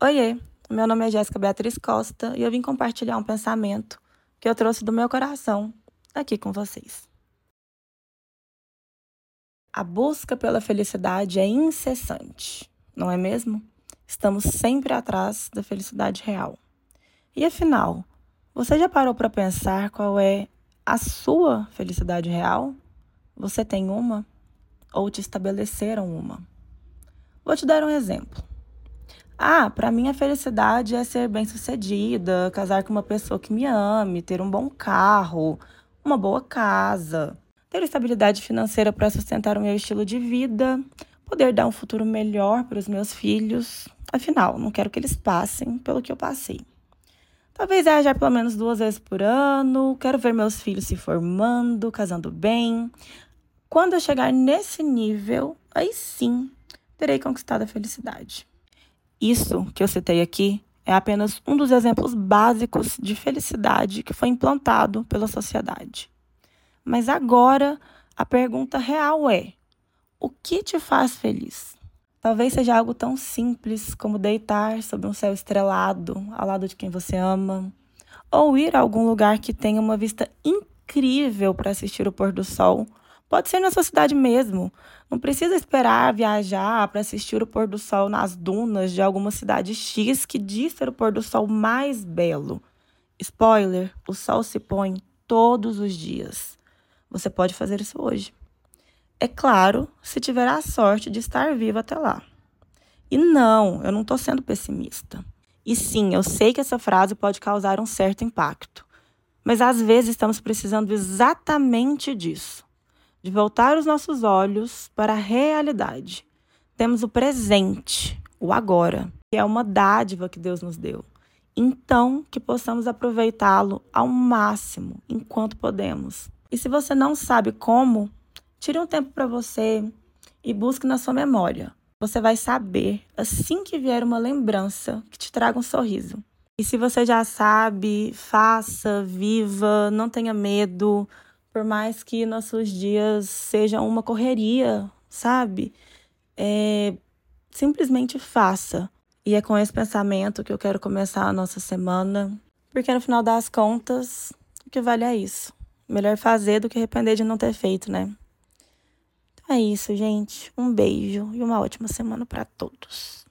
Oiê, meu nome é Jéssica Beatriz Costa e eu vim compartilhar um pensamento que eu trouxe do meu coração aqui com vocês. A busca pela felicidade é incessante, não é mesmo? Estamos sempre atrás da felicidade real. E afinal, você já parou para pensar qual é a sua felicidade real? Você tem uma? Ou te estabeleceram uma? Vou te dar um exemplo. Ah, para mim a felicidade é ser bem-sucedida, casar com uma pessoa que me ame, ter um bom carro, uma boa casa, ter estabilidade financeira para sustentar o meu estilo de vida, poder dar um futuro melhor para os meus filhos. Afinal, não quero que eles passem pelo que eu passei. Talvez viajar pelo menos duas vezes por ano. Quero ver meus filhos se formando, casando bem. Quando eu chegar nesse nível, aí sim terei conquistado a felicidade. Isso que eu citei aqui é apenas um dos exemplos básicos de felicidade que foi implantado pela sociedade. Mas agora a pergunta real é: o que te faz feliz? Talvez seja algo tão simples como deitar sob um céu estrelado ao lado de quem você ama, ou ir a algum lugar que tenha uma vista incrível para assistir o pôr do sol. Pode ser na sua cidade mesmo. Não precisa esperar viajar para assistir o pôr do sol nas dunas de alguma cidade X que diz ser o pôr do sol mais belo. Spoiler: o sol se põe todos os dias. Você pode fazer isso hoje. É claro, se tiver a sorte de estar vivo até lá. E não, eu não estou sendo pessimista. E sim, eu sei que essa frase pode causar um certo impacto. Mas às vezes estamos precisando exatamente disso de voltar os nossos olhos para a realidade. Temos o presente, o agora, que é uma dádiva que Deus nos deu. Então, que possamos aproveitá-lo ao máximo enquanto podemos. E se você não sabe como, Tire um tempo para você e busque na sua memória. Você vai saber assim que vier uma lembrança que te traga um sorriso. E se você já sabe, faça, viva, não tenha medo, por mais que nossos dias sejam uma correria, sabe? É, simplesmente faça. E é com esse pensamento que eu quero começar a nossa semana, porque no final das contas, o que vale é isso. Melhor fazer do que arrepender de não ter feito, né? É isso, gente. Um beijo e uma ótima semana para todos.